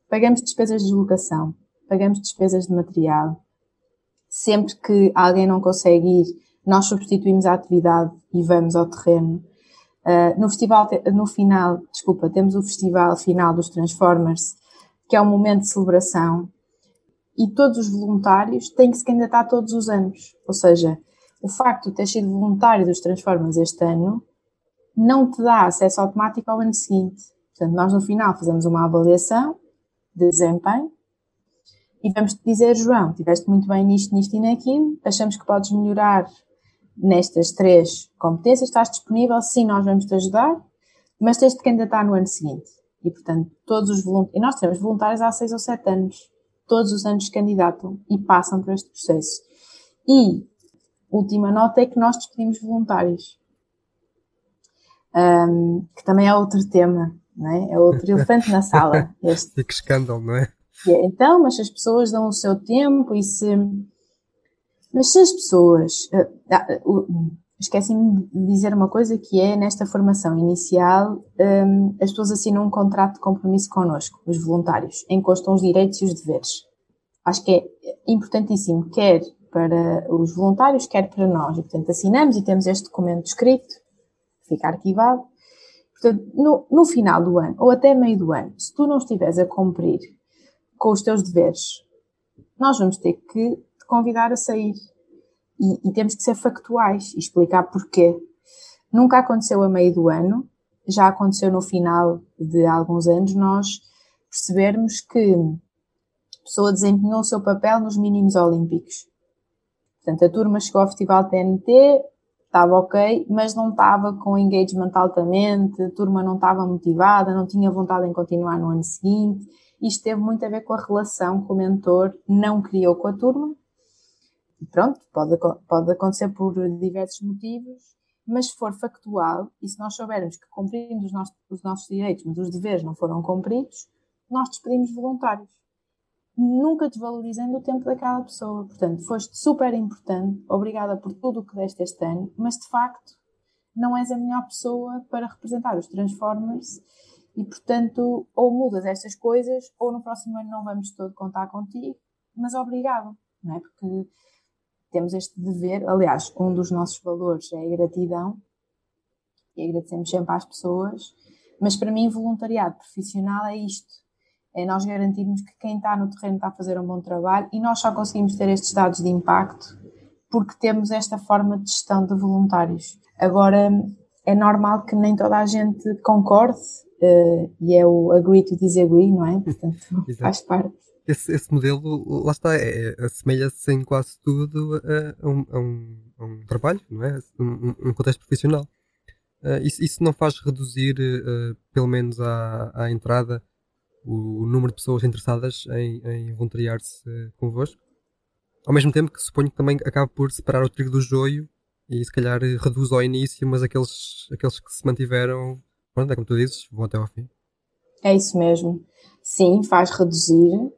Pagamos despesas de deslocação, pagamos despesas de material. Sempre que alguém não consegue ir, nós substituímos a atividade e vamos ao terreno. Uh, no festival, no final, desculpa, temos o festival final dos Transformers, que é um momento de celebração, e todos os voluntários têm que se candidatar todos os anos. Ou seja, o facto de ter sido voluntário dos Transformers este ano não te dá acesso automático ao ano seguinte. Portanto, nós no final fazemos uma avaliação de desempenho e vamos te dizer, João, tiveste muito bem nisto, nisto e naquilo, achamos que podes melhorar nestas três competências, estás disponível, sim, nós vamos te ajudar, mas tens de candidatar no ano seguinte. E, portanto, todos os voluntários, e nós temos voluntários há seis ou sete anos, todos os anos candidatam e passam por este processo. E, última nota é que nós despedimos voluntários, um, que também é outro tema, não é? É outro elefante na sala. Este. E que escândalo, não é? é? Então, mas as pessoas dão o seu tempo e se mas se as pessoas. Uh, uh, Esqueci-me de dizer uma coisa que é, nesta formação inicial, um, as pessoas assinam um contrato de compromisso connosco, os voluntários, em que constam os direitos e os deveres. Acho que é importantíssimo, quer para os voluntários, quer para nós. E, portanto, assinamos e temos este documento escrito, fica arquivado. Portanto, no, no final do ano, ou até meio do ano, se tu não estiveres a cumprir com os teus deveres, nós vamos ter que te convidar a sair. E, e temos que ser factuais e explicar porquê. Nunca aconteceu a meio do ano, já aconteceu no final de alguns anos, nós percebermos que a pessoa desempenhou o seu papel nos mínimos olímpicos. Portanto, a turma chegou ao Festival TNT, estava ok, mas não estava com engagement altamente, a turma não estava motivada, não tinha vontade em continuar no ano seguinte. Isto teve muito a ver com a relação que o mentor não criou com a turma pronto, pode, pode acontecer por diversos motivos, mas se for factual e se nós soubermos que cumprimos os nossos, os nossos direitos, mas os deveres não foram cumpridos, nós despedimos voluntários. Nunca desvalorizando o tempo daquela pessoa. Portanto, foste super importante, obrigada por tudo o que deste este ano, mas de facto não és a melhor pessoa para representar os Transformers e, portanto, ou mudas estas coisas ou no próximo ano não vamos todo contar contigo, mas obrigado, não é? Porque temos este dever. Aliás, um dos nossos valores é a gratidão e agradecemos sempre às pessoas. Mas para mim, voluntariado profissional é isto: é nós garantirmos que quem está no terreno está a fazer um bom trabalho e nós só conseguimos ter estes dados de impacto porque temos esta forma de gestão de voluntários. Agora, é normal que nem toda a gente concorde uh, e é o agree to disagree, não é? Portanto, faz parte esse, esse modelo, lá está, é, é, assemelha-se em quase tudo a, a, um, a, um, a, um, trabalho, não é? Um, um contexto profissional. Uh, isso, isso, não faz reduzir, uh, pelo menos à, à entrada, o, número de pessoas interessadas em, em voluntariar-se uh, convosco? Ao mesmo tempo que suponho que também acaba por separar o trigo do joio e se calhar reduz ao início, mas aqueles, aqueles que se mantiveram, pronto, é como tu dizes, vão até ao fim. É isso mesmo. Sim, faz reduzir.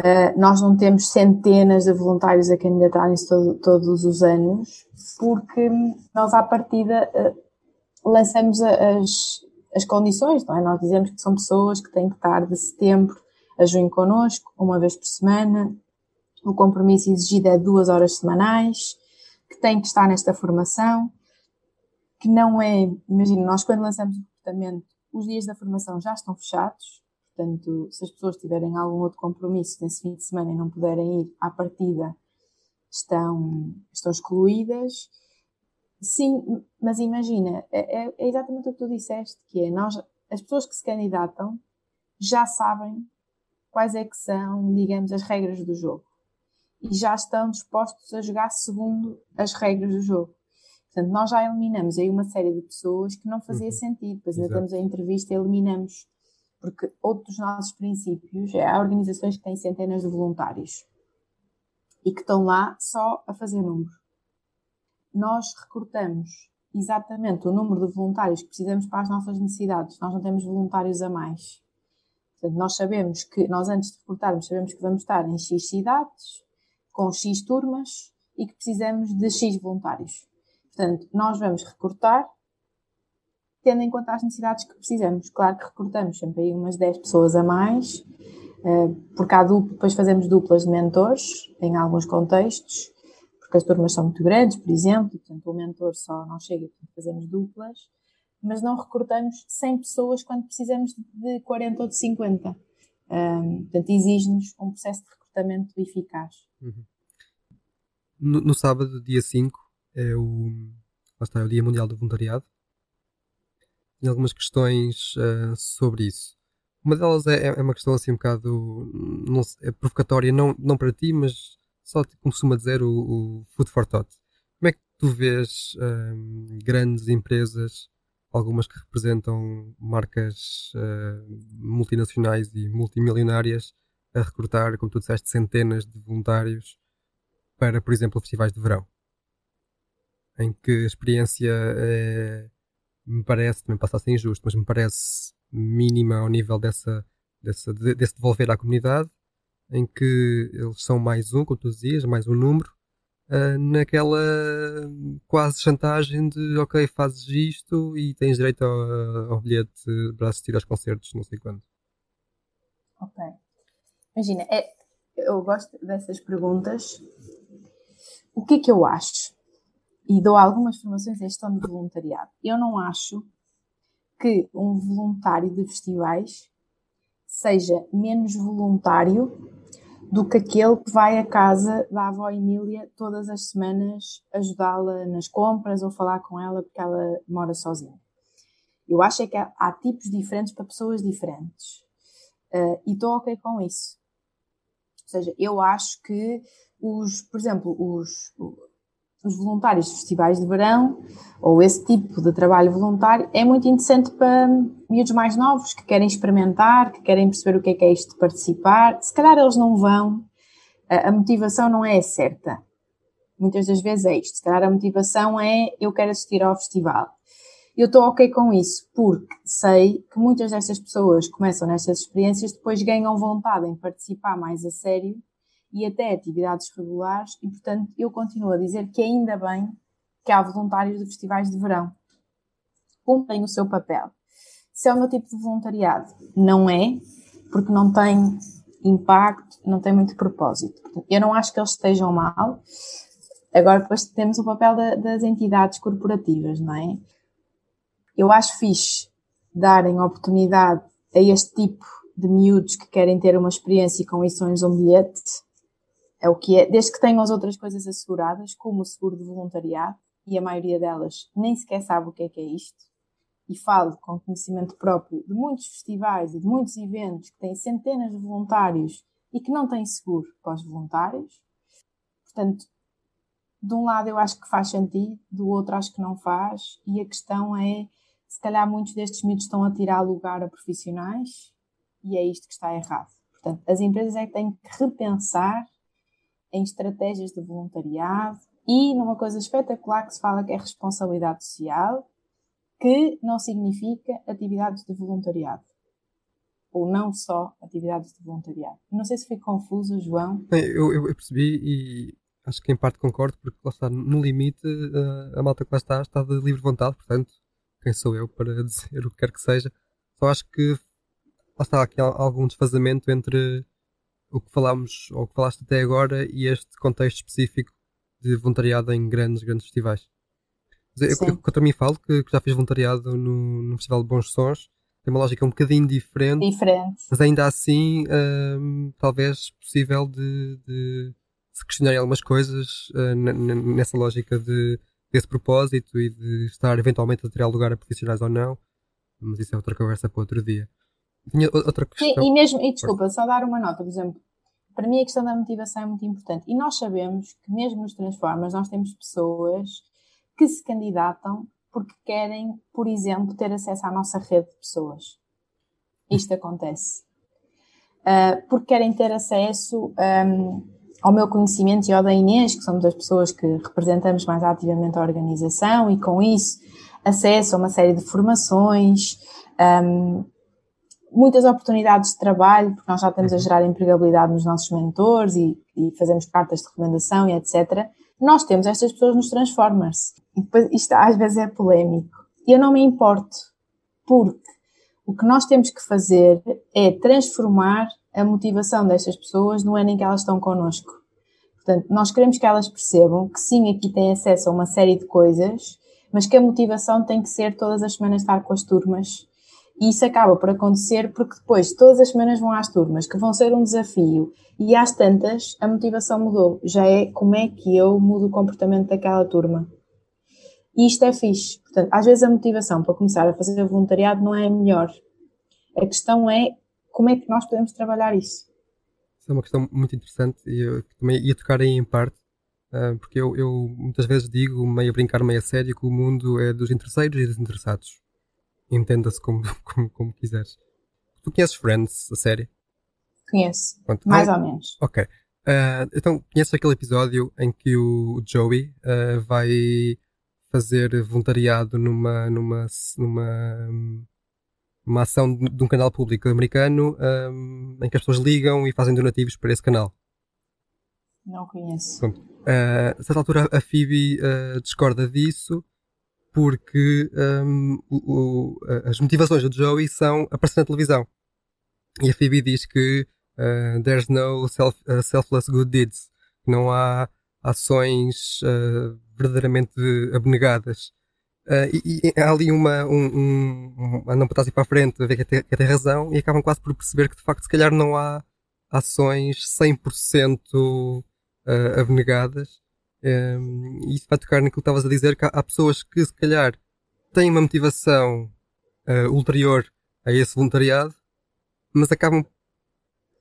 Uh, nós não temos centenas de voluntários a candidatarem-se todo, todos os anos, porque nós, à partida, uh, lançamos as, as condições, não é? Nós dizemos que são pessoas que têm que estar de setembro a junho connosco, uma vez por semana. O compromisso exigido é duas horas semanais, que têm que estar nesta formação, que não é, imagina, nós quando lançamos o recrutamento, os dias da formação já estão fechados, Portanto, se as pessoas tiverem algum outro compromisso nesse fim de semana e não puderem ir à partida, estão, estão excluídas. Sim, mas imagina, é, é, é exatamente o que tu disseste, que é nós, as pessoas que se candidatam já sabem quais é que são, digamos, as regras do jogo. E já estão dispostos a jogar segundo as regras do jogo. Portanto, nós já eliminamos aí uma série de pessoas que não fazia uhum. sentido. Depois ainda temos a entrevista e eliminamos porque outro dos nossos princípios é há organizações que têm centenas de voluntários e que estão lá só a fazer número. Nós recrutamos exatamente o número de voluntários que precisamos para as nossas necessidades. Nós não temos voluntários a mais. Portanto, nós sabemos que, nós antes de recrutarmos, sabemos que vamos estar em X cidades, com X turmas e que precisamos de X voluntários. Portanto, nós vamos recrutar tendo em conta as necessidades que precisamos. Claro que recrutamos sempre aí umas 10 pessoas a mais, eh, porque há depois fazemos duplas de mentores em alguns contextos, porque as turmas são muito grandes, por exemplo, portanto o mentor só não chega, fazemos duplas, mas não recrutamos 100 pessoas quando precisamos de 40 ou de 50. Um, portanto, exige-nos um processo de recrutamento eficaz. Uhum. No, no, sábado, dia 5, é o, está, é o Dia Mundial do Voluntariado. Tenho algumas questões uh, sobre isso. Uma delas é, é, uma questão assim um bocado não, é provocatória, não, não para ti, mas só costuma dizer o, o Food for Thought. Como é que tu vês um, grandes empresas algumas que representam marcas uh, multinacionais e multimilionárias a recrutar, como tu disseste, centenas de voluntários para, por exemplo, festivais de verão. Em que a experiência é, me parece, também passa a ser injusto, mas me parece mínima ao nível dessa, dessa, desse devolver à comunidade, em que eles são mais um, como tu dizias, mais um número, uh, naquela quase chantagem de ok, fazes isto e tens direito ao, ao bilhete para assistir aos concertos, não sei quando. Ok. Imagina, é, eu gosto dessas perguntas. O que é que eu acho? E dou algumas formações em gestão de voluntariado. Eu não acho que um voluntário de festivais seja menos voluntário do que aquele que vai à casa da avó Emília todas as semanas ajudá-la nas compras ou falar com ela porque ela mora sozinha. Eu acho é que há, tipos diferentes para pessoas diferentes. Uh, e estou ok com isso. Ou seja, eu acho que os, por exemplo, os, os voluntários de festivais de verão ou esse tipo de trabalho voluntário é muito interessante para miúdos mais novos que querem experimentar, que querem perceber o que é que é isto de participar. Se calhar eles não vão, a motivação não é certa. Muitas das vezes é isto. Se calhar a motivação é eu quero assistir ao festival. Eu estou ok com isso, porque sei que muitas destas pessoas começam nestas experiências, depois ganham vontade em participar mais a sério e até atividades regulares, e portanto eu continuo a dizer que ainda bem que há voluntários de festivais de verão. Cumprem o seu papel. Se é o meu tipo de voluntariado, não é, porque não tem impacto, não tem muito propósito. Eu não acho que eles estejam mal. Agora, depois temos o papel da, das entidades corporativas, não é? Eu acho fixe darem oportunidade a este tipo de miúdos que querem ter uma experiência e com isso um bilhete, é o que é, desde que tenham as outras coisas asseguradas, como o seguro de voluntariado, e a maioria delas nem sequer sabe o que é que é isto, e falo com conhecimento próprio de muitos festivais e de muitos eventos que têm centenas de voluntários e que não têm seguro para os voluntários. Portanto, de um lado eu acho que faz sentido, do outro acho que não faz, e a questão é, se calhar muitos destes mitos estão a tirar lugar a profissionais, e é isto que está errado. Portanto, as empresas é que têm que repensar em estratégias de voluntariado e numa coisa espetacular que se fala que é responsabilidade social, que não significa atividades de voluntariado. Ou não só atividades de voluntariado. Não sei se foi confuso, João. Eu, eu, eu percebi e acho que em parte concordo, porque lá está, no limite, a, a malta que lá está está de livre vontade, portanto, quem sou eu para dizer o que quer que seja. Só acho que lá está aqui algum desfazamento entre o que falámos, ou o que falaste até agora, e este contexto específico de voluntariado em grandes, grandes festivais. Eu, eu, contra mim falo que, que, já fiz voluntariado no, no Festival de Bons Sons, tem uma lógica um bocadinho diferente, diferente. mas ainda assim, hum, talvez possível de, de, se questionar algumas coisas uh, nessa lógica de, desse propósito e de estar eventualmente a ter lugar a profissionais ou não, mas isso é outra conversa para outro dia. Tinha outra questão. Sim, e mesmo, e desculpa, só dar uma nota, por exemplo, para mim a questão da motivação é muito importante. E nós sabemos que mesmo nos Transformers nós temos pessoas que se candidatam porque querem, por exemplo, ter acesso à nossa rede de pessoas. Isto acontece. Uh, porque querem ter acesso um, ao meu conhecimento e ao da Inês, que somos as pessoas que representamos mais ativamente a organização, e com isso acesso a uma série de formações, um, muitas oportunidades de trabalho, porque nós já estamos a uhum. gerar empregabilidade nos nossos mentores e, e fazemos cartas de recomendação e etc. Nós temos estas pessoas nos Transformers. E depois, isto às vezes é polémico. E eu não me importo, porque o que nós temos que fazer é transformar a motivação destas pessoas no ano em que elas estão connosco. Portanto, nós queremos que elas percebam que sim, aqui têm acesso a uma série de coisas, mas que a motivação tem que ser todas as semanas estar com as turmas e isso acaba por acontecer porque depois todas as semanas vão às turmas, que vão ser um desafio, e às tantas a motivação mudou. Já é como é que eu mudo o comportamento daquela turma. E isto é fixe. Portanto, às vezes a motivação para começar a fazer voluntariado não é a melhor. A questão é como é que nós podemos trabalhar isso. Isso é uma questão muito interessante e eu também ia tocar aí em parte, ah, porque eu, eu muitas vezes digo, meio a brincar, meio a sério, que o mundo é dos interesseiros e dos interessados entenda-se como, como, como quiseres. Tu conheces Friends, a série? Conheço. Pronto. Mais ah, ou menos. Ok. Uh, então, conheces aquele episódio em que o Joey uh, vai fazer voluntariado numa, numa, numa uma ação de, de um canal público americano um, em que as pessoas ligam e fazem donativos para esse canal? Não conheço. Pronto. Uh, a certa altura a Phoebe uh, discorda disso porque um, o, o, as motivações do Joey são aparecer na televisão. E a Phoebe diz que uh, there's no self, uh, selfless good deeds. Não há ações uh, verdadeiramente abnegadas. Uh, e, e, há ali uma, um, um, um andam para trás e para a frente a ver que tem, que tem razão e acabam quase por perceber que de facto se calhar não há ações 100% uh, abnegadas um, e isso vai tocar naquilo que estavas a dizer, que há, há, pessoas que se calhar têm uma motivação uh, ulterior a esse voluntariado, mas acabam,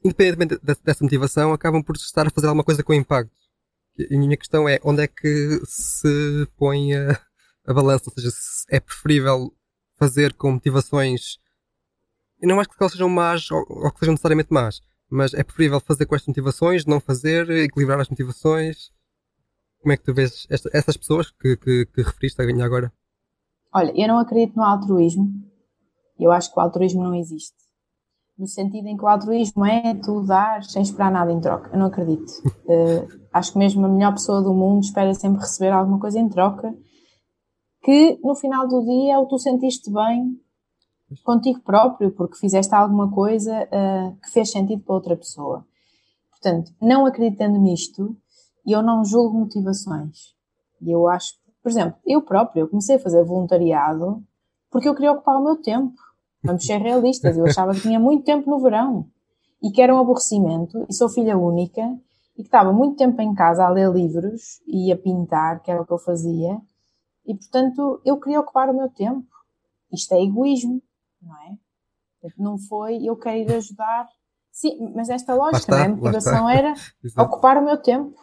independentemente dessa motivação, acabam por estar a fazer alguma coisa com impacto. A minha questão é onde é que se põe a, a balança, ou seja, se é preferível fazer com motivações. Eu não acho que elas sejam más ou, ou que sejam necessariamente más, mas é preferível fazer com estas motivações, não fazer, equilibrar as motivações como é que tu vês esta, essas pessoas que, que, que referiste a ganhar agora? Olha, eu não acredito no altruísmo. Eu acho que o altruísmo não existe. No sentido em que o altruísmo é tu dar sem esperar nada em troca. Eu não acredito. uh, acho que mesmo a melhor pessoa do mundo espera sempre receber alguma coisa em troca que no final do dia ou tu sentiste bem contigo próprio porque fizeste alguma coisa uh, que fez sentido para outra pessoa. Portanto, não acreditando nisto, e eu não julgo motivações. E eu acho, por exemplo, eu próprio eu comecei a fazer voluntariado porque eu queria ocupar o meu tempo. Vamos ser realistas, eu achava que tinha muito tempo no verão e que era um aborrecimento, e sou filha única, e que estava muito tempo em casa a ler livros e a pintar, que era o que eu fazia, e portanto eu queria ocupar o meu tempo. Isto é egoísmo, não é? Não foi eu quero ir ajudar. Sim, mas esta lógica, está, né? a motivação era ocupar o meu tempo.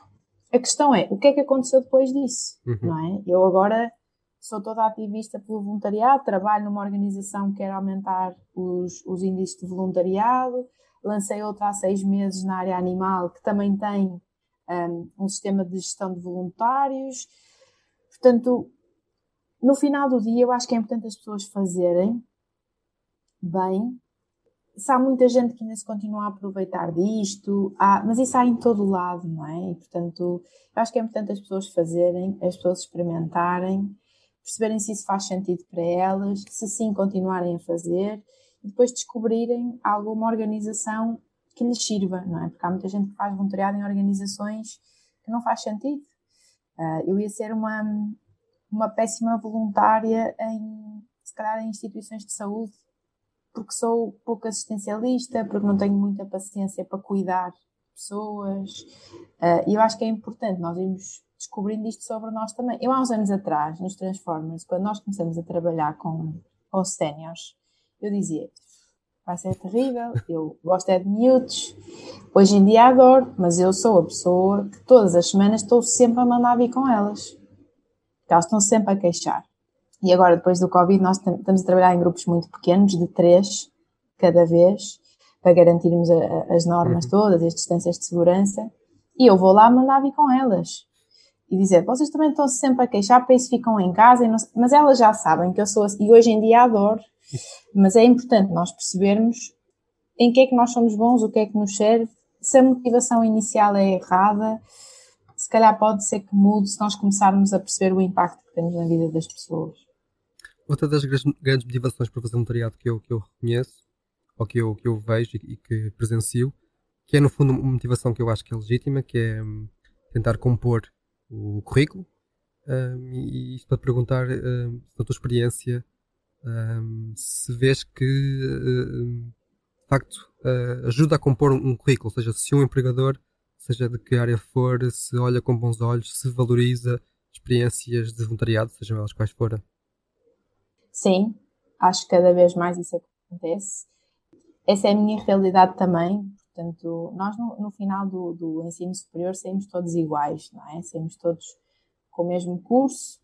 A questão é, o que é que aconteceu depois disso, uhum. não é? Eu agora sou toda ativista pelo voluntariado, trabalho numa organização que quer aumentar os, os índices de voluntariado, lancei outra há seis meses na área animal, que também tem um, um sistema de gestão de voluntários. Portanto, no final do dia, eu acho que é importante as pessoas fazerem bem se há muita gente que ainda se continua a aproveitar disto, há, mas isso há em todo o lado, não é? E, portanto, eu acho que é importante as pessoas fazerem, as pessoas experimentarem, perceberem se isso faz sentido para elas, se sim continuarem a fazer e depois descobrirem alguma organização que lhes sirva, não é? Porque há muita gente que faz voluntariado em organizações que não faz sentido. Uh, eu ia ser uma, uma péssima voluntária em, se calhar, em instituições de saúde porque sou pouco assistencialista, porque não tenho muita paciência para cuidar pessoas. Uh, e eu acho que é importante nós irmos descobrindo isto sobre nós também. Eu, há uns anos atrás, nos Transformers, quando nós começamos a trabalhar com, com séniores, eu dizia: vai ser terrível, eu gosto é de miúdos, hoje em dia adoro, mas eu sou a pessoa que todas as semanas estou sempre a mandar vir com elas. Porque elas estão sempre a queixar. E agora, depois do Covid, nós estamos a trabalhar em grupos muito pequenos, de três cada vez, para garantirmos a, a, as normas uhum. todas, as distâncias de segurança. E eu vou lá mandar vir com elas. E dizer, vocês também estão sempre a queixar, para isso ficam em casa, não, mas elas já sabem que eu sou assim, e hoje em dia adoro. Mas é importante nós percebermos em que é que nós somos bons, o que é que nos serve. Se a motivação inicial é errada, se calhar pode ser que mude se nós começarmos a perceber o impacto que temos na vida das pessoas. Outra das grandes motivações para fazer voluntariado que eu, que eu reconheço, ou que eu, que eu vejo e, e que presencio, que é no fundo uma motivação que eu acho que é legítima, que é hum, tentar compor o currículo. Um, e isto para perguntar, um, na tua experiência, um, se vês que uh, de facto uh, ajuda a compor um, currículo, ou seja, se um empregador, seja de que área for, se olha com bons olhos, se valoriza experiências de voluntariado, sejam elas quais forem. Sim, acho que cada vez mais isso acontece. Essa é a minha realidade também. Portanto, nós no, no final do, do, ensino superior saímos todos iguais, não é? Saímos todos com o mesmo curso,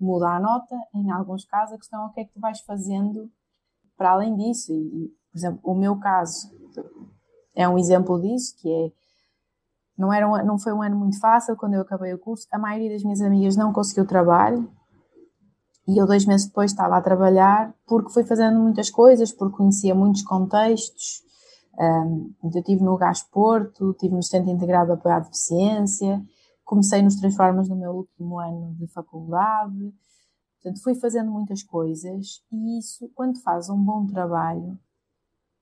muda a nota, em alguns casos a questão é o que é que tu vais fazendo para além disso. E, por exemplo, o meu caso é um exemplo disso, que é não, era um, não foi um ano muito fácil quando eu acabei o curso. A maioria das minhas amigas não conseguiu trabalho, e eu, dois meses depois, estava a trabalhar porque fui fazendo muitas coisas, porque conhecia muitos contextos. Um, eu estive no Gás Porto, estive no Centro Integrado de Apoio à Deficiência, comecei nos Transformas no meu último ano de faculdade. Portanto, fui fazendo muitas coisas e isso, quando faz um bom trabalho,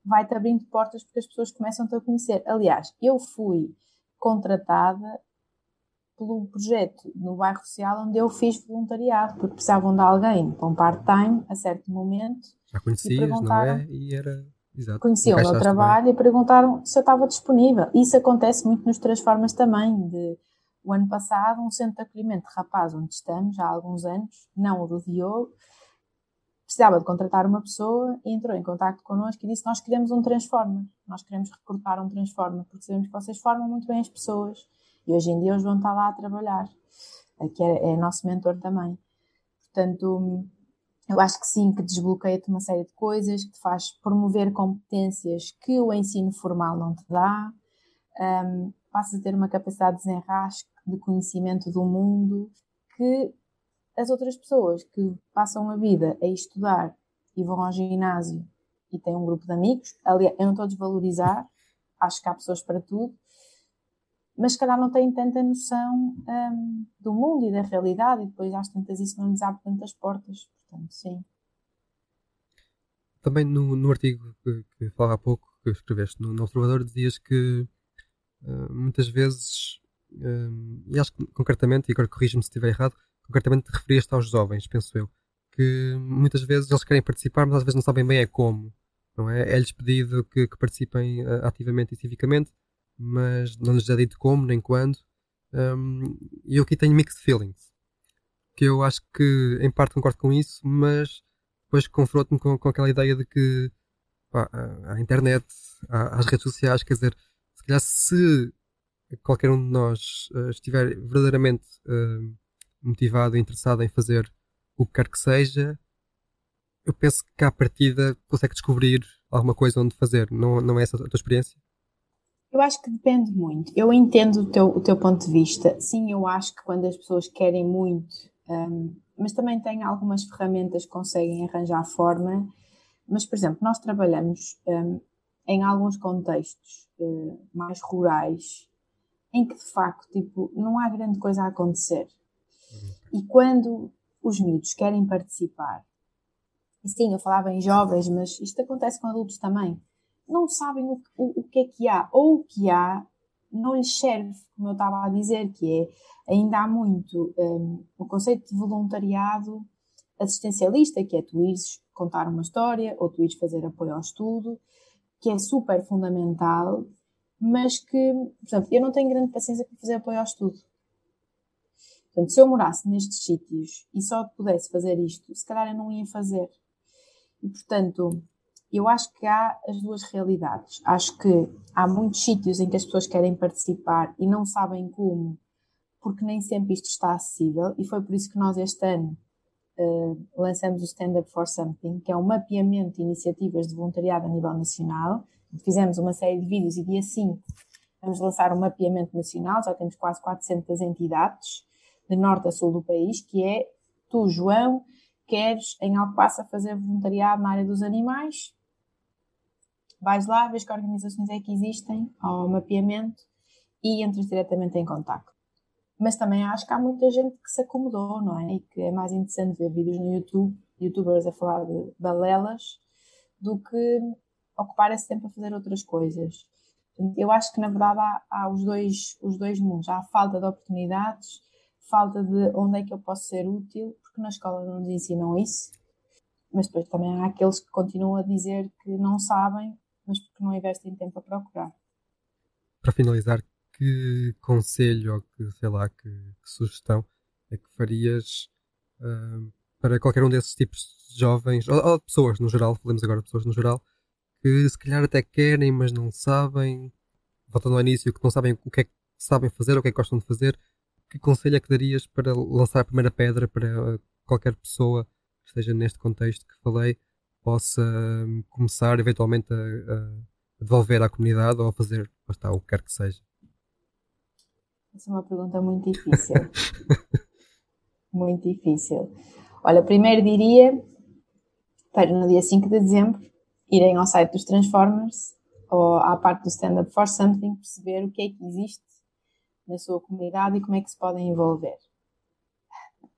vai-te abrindo portas porque as pessoas começam-te a conhecer. Aliás, eu fui contratada pelo projeto no bairro social onde eu fiz voluntariado, porque precisavam de alguém para um part-time a certo momento. Já conhecias, não é? E era. Exato. Conheciam o meu trabalho bem. e perguntaram se eu estava disponível. Isso acontece muito nos Transformas também. De, o ano passado, um centro de acolhimento de rapaz onde estamos há alguns anos, não o do Diogo, precisava de contratar uma pessoa e entrou em contato connosco e disse: Nós queremos um Transformer, nós queremos recrutar um Transformer, porque sabemos que vocês formam muito bem as pessoas e hoje em dia eles vão estar lá a trabalhar, que é, é nosso mentor também. Portanto, eu acho que sim, que desbloqueia-te uma série de coisas, que te faz promover competências que o ensino formal não te dá, um, passas a ter uma capacidade de desenrasque, de conhecimento do mundo, que as outras pessoas que passam a vida a estudar e vão ao ginásio e têm um grupo de amigos, aliás, eu não estou a desvalorizar, acho que há pessoas para tudo, mas se calhar não têm tanta noção um, do mundo e da realidade, e depois às tantas isso não lhes abre tantas portas. Portanto, sim. Também no, no artigo que, que falava há pouco, que escreveste no, no Observador, dizias que uh, muitas vezes, um, e acho que concretamente, e agora corrija-me se estiver errado, concretamente te referias-te aos jovens, penso eu, que muitas vezes eles querem participar, mas às vezes não sabem bem é como. Não é? É-lhes pedido que, que participem uh, ativamente e civicamente, mas não lhes é dito como nem quando. Um, e eu aqui tenho mixed feelings. Que eu acho que em parte concordo com isso, mas depois confronto-me com, com, aquela ideia de que pá, a, internet, as redes sociais, quer dizer, se calhar se qualquer um de nós uh, estiver verdadeiramente uh, motivado e interessado em fazer o que quer que seja, eu penso que à partida consegue descobrir alguma coisa onde fazer. Não, não é essa a tua experiência? Eu acho que depende muito. Eu entendo o teu, o teu ponto de vista. Sim, eu acho que quando as pessoas querem muito, um, mas também têm algumas ferramentas que conseguem arranjar forma. Mas, por exemplo, nós trabalhamos um, em alguns contextos uh, mais rurais em que de facto tipo, não há grande coisa a acontecer. E quando os miúdos querem participar, e sim, eu falava em jovens, mas isto acontece com adultos também não sabem o, o, o que é que há, ou o que há não lhes serve, como eu estava a dizer, que é ainda há muito um, o conceito de voluntariado assistencialista, que é tu ires contar uma história ou tu ires fazer apoio ao estudo, que é super fundamental, mas que, por exemplo, eu não tenho grande paciência para fazer apoio ao estudo. Portanto, se eu morasse nestes sítios e só pudesse fazer isto, se calhar eu não ia fazer. E, portanto, eu acho que há as duas realidades. Acho que há muitos sítios em que as pessoas querem participar e não sabem como, porque nem sempre isto está acessível, e foi por isso que nós este ano uh, lançamos o Stand Up for Something, que é um mapeamento de iniciativas de voluntariado a nível nacional. Fizemos uma série de vídeos e dia 5 vamos lançar um mapeamento nacional, já temos quase 400 entidades, de norte a sul do país, que é tu, João, queres em Alcobaça fazer voluntariado na área dos animais, Vais lá, vês que organizações é que existem, ao mapeamento e entras diretamente em contato. Mas também acho que há muita gente que se acomodou, não é? E que é mais interessante ver vídeos no YouTube, youtubers a falar de balelas, do que ocupar esse tempo a fazer outras coisas. Eu acho que, na verdade, há, há os, dois, os dois mundos. Há a falta de oportunidades, falta de onde é que eu posso ser útil, porque na escola não nos ensinam isso. Mas depois também há aqueles que continuam a dizer que não sabem, mas porque não investem tempo a procurar. Para finalizar, que conselho ou que, sei lá, que, que sugestão é que farias uh, para qualquer um desses tipos de jovens, ou, ou pessoas no geral, falamos agora de pessoas no geral, que se calhar até querem, mas não sabem, voltando ao início, que não sabem o que é que sabem fazer, o que é que gostam de fazer, que conselho é que darias para lançar a primeira pedra para qualquer pessoa que esteja neste contexto que falei, possa hum, começar eventualmente a, a devolver à comunidade ou a fazer está, o que quer que seja? Essa é uma pergunta muito difícil. muito difícil. Olha, primeiro diria para no dia 5 de dezembro irem ao site dos Transformers ou à parte do Stand Up for Something perceber o que é que existe na sua comunidade e como é que se podem envolver.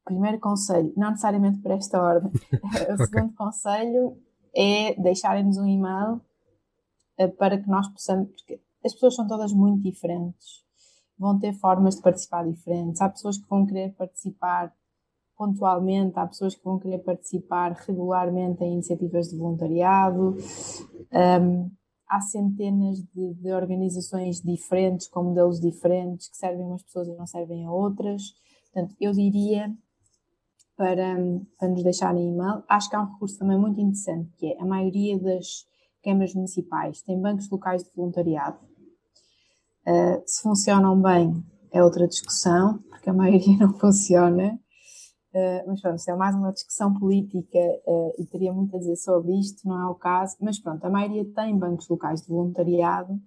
Primeiro conselho, não necessariamente por esta ordem. o okay. segundo conselho é deixarem-nos um e-mail eh, para que nós possamos, porque as pessoas são todas muito diferentes, vão ter formas de participar diferentes. Há pessoas que vão querer participar pontualmente, há pessoas que vão querer participar regularmente em iniciativas de voluntariado. Um, há centenas de, de, organizações diferentes, com modelos diferentes, que servem umas pessoas e não servem a outras. Portanto, eu diria para, para nos deixarem e-mail. Acho que há um recurso também muito interessante, que é a maioria das câmaras municipais tem bancos locais de voluntariado. Uh, se funcionam bem é outra discussão, porque a maioria não funciona. Uh, mas pronto, é mais uma discussão política uh, e teria muito a dizer sobre isto, não é o caso. Mas pronto, a maioria tem bancos locais de voluntariado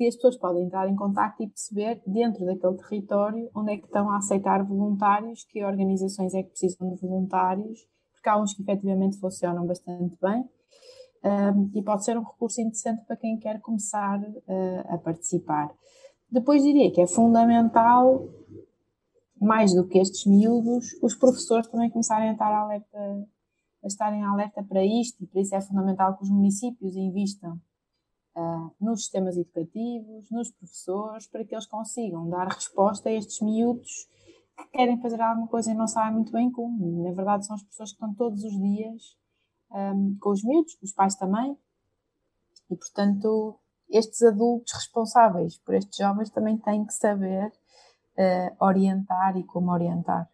que as pessoas podem entrar em contato e perceber dentro daquele território onde é que estão a aceitar voluntários, que organizações é que precisam de voluntários, porque há uns que efetivamente funcionam bastante bem um, e pode ser um recurso interessante para quem quer começar uh, a participar. Depois diria que é fundamental mais do que estes miúdos, os professores também começarem a estar alerta, a estarem alerta para isto, e por isso é fundamental que os municípios investam uh, nos sistemas educativos, nos professores, para que eles consigam dar resposta a estes miúdos que querem fazer alguma coisa e não sabem muito bem como. Na verdade, são as pessoas que estão todos os dias um, com os miúdos, os pais também, e portanto, estes adultos responsáveis por estes jovens também têm que saber uh, orientar e como orientar.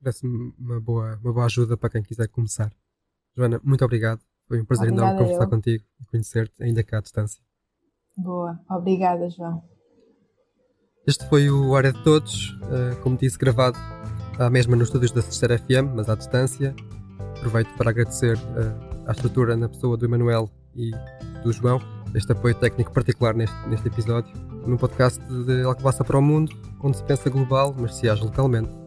Parece-me uma boa, uma boa ajuda para quem quiser começar. Joana, muito obrigado. Foi um prazer Obrigada enorme conversar eu. contigo e conhecer-te, ainda cá à distância. Boa, obrigada, João. Este foi o Área de Todos, uh, como disse, gravado à mesma nos estúdios da Sexta FM, mas à distância. Aproveito para agradecer uh, à estrutura na pessoa do Emanuel e do João, este apoio técnico particular neste, neste episódio, num podcast de Alcobaça para o Mundo, onde se pensa global, mas se age localmente.